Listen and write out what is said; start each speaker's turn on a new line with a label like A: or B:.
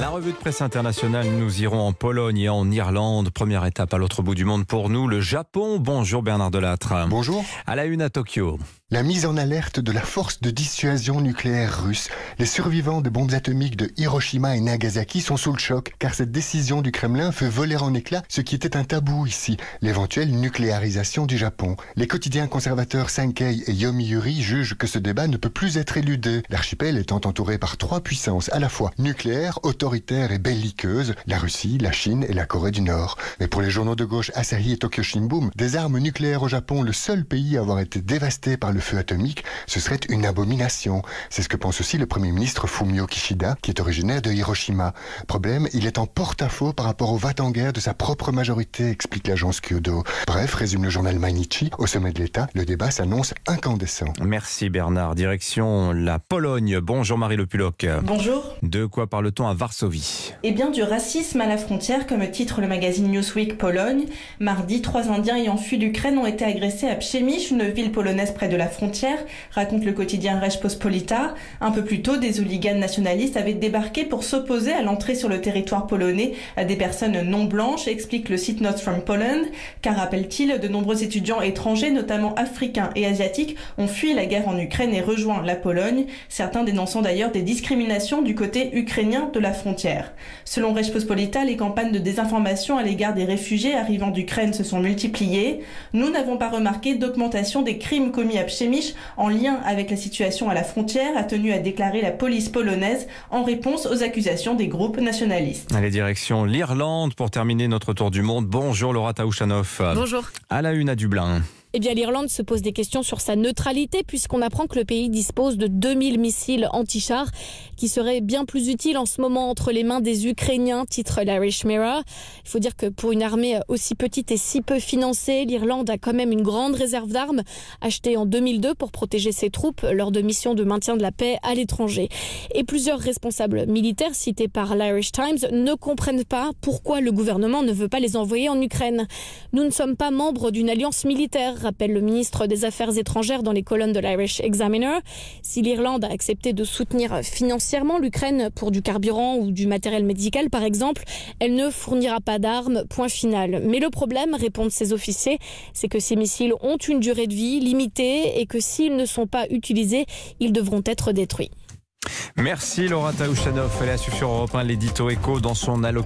A: La revue de presse internationale, nous irons en Pologne et en Irlande. Première étape à l'autre bout du monde pour nous, le Japon. Bonjour Bernard Delattre.
B: Bonjour.
A: À la une à Tokyo.
B: La mise en alerte de la force de dissuasion nucléaire russe. Les survivants de bombes atomiques de Hiroshima et Nagasaki sont sous le choc, car cette décision du Kremlin fait voler en éclats ce qui était un tabou ici, l'éventuelle nucléarisation du Japon. Les quotidiens conservateurs Sankei et Yomiuri jugent que ce débat ne peut plus être éludé, l'archipel étant entouré par trois puissances à la fois nucléaires, autoritaires et belliqueuses, la Russie, la Chine et la Corée du Nord. Mais pour les journaux de gauche Asahi et Tokyo Shimbun, des armes nucléaires au Japon, le seul pays à avoir été dévasté par le feu atomique, ce serait une abomination. C'est ce que pense aussi le Premier ministre Fumio Kishida, qui est originaire de Hiroshima. Problème, il est en porte-à-faux par rapport au va en guerre de sa propre majorité, explique l'agence Kyodo. Bref, résume le journal Mainichi, au sommet de l'État, le débat s'annonce incandescent.
A: Merci Bernard. Direction la Pologne. Bonjour Marie Le Puloc.
C: Bonjour.
A: De quoi parle-t-on à Varsovie?
C: Eh bien, du racisme à la frontière, comme titre le magazine Newsweek Pologne. Mardi, trois Indiens ayant fui l'Ukraine ont été agressés à Przemyśl, une ville polonaise près de la frontière, raconte le quotidien Pospolita. Un peu plus tôt, des hooligans nationalistes avaient débarqué pour s'opposer à l'entrée sur le territoire polonais à des personnes non blanches, explique le site Notes from Poland. Car rappelle-t-il, de nombreux étudiants étrangers, notamment africains et asiatiques, ont fui la guerre en Ukraine et rejoint la Pologne, certains dénonçant d'ailleurs des discriminations du côté ukrainien de la frontière. Selon Pospolita, les campagnes de désinformation à l'égard des réfugiés arrivant d'Ukraine se sont multipliées. Nous n'avons pas remarqué d'augmentation des crimes commis à Przemyśl en lien avec la situation à la frontière, a tenu à déclarer la police polonaise en réponse aux accusations des groupes nationalistes.
A: Allez, direction l'Irlande pour terminer notre tour du monde. Bonjour Laura Taouchanoff.
D: Bonjour.
A: À la une à Dublin.
D: Eh bien, l'Irlande se pose des questions sur sa neutralité puisqu'on apprend que le pays dispose de 2000 missiles anti-chars qui seraient bien plus utiles en ce moment entre les mains des Ukrainiens, titre l'Irish Mirror. Il faut dire que pour une armée aussi petite et si peu financée, l'Irlande a quand même une grande réserve d'armes achetée en 2002 pour protéger ses troupes lors de missions de maintien de la paix à l'étranger. Et plusieurs responsables militaires cités par l'Irish Times ne comprennent pas pourquoi le gouvernement ne veut pas les envoyer en Ukraine. Nous ne sommes pas membres d'une alliance militaire rappelle le ministre des Affaires étrangères dans les colonnes de l'Irish Examiner. Si l'Irlande a accepté de soutenir financièrement l'Ukraine pour du carburant ou du matériel médical, par exemple, elle ne fournira pas d'armes, point final. Mais le problème, répondent ces officiers, c'est que ces missiles ont une durée de vie limitée et que s'ils ne sont pas utilisés, ils devront être détruits.
A: Merci Laura Taouchanov. Elle a su sur Europe 1 l'édito écho dans son allocution.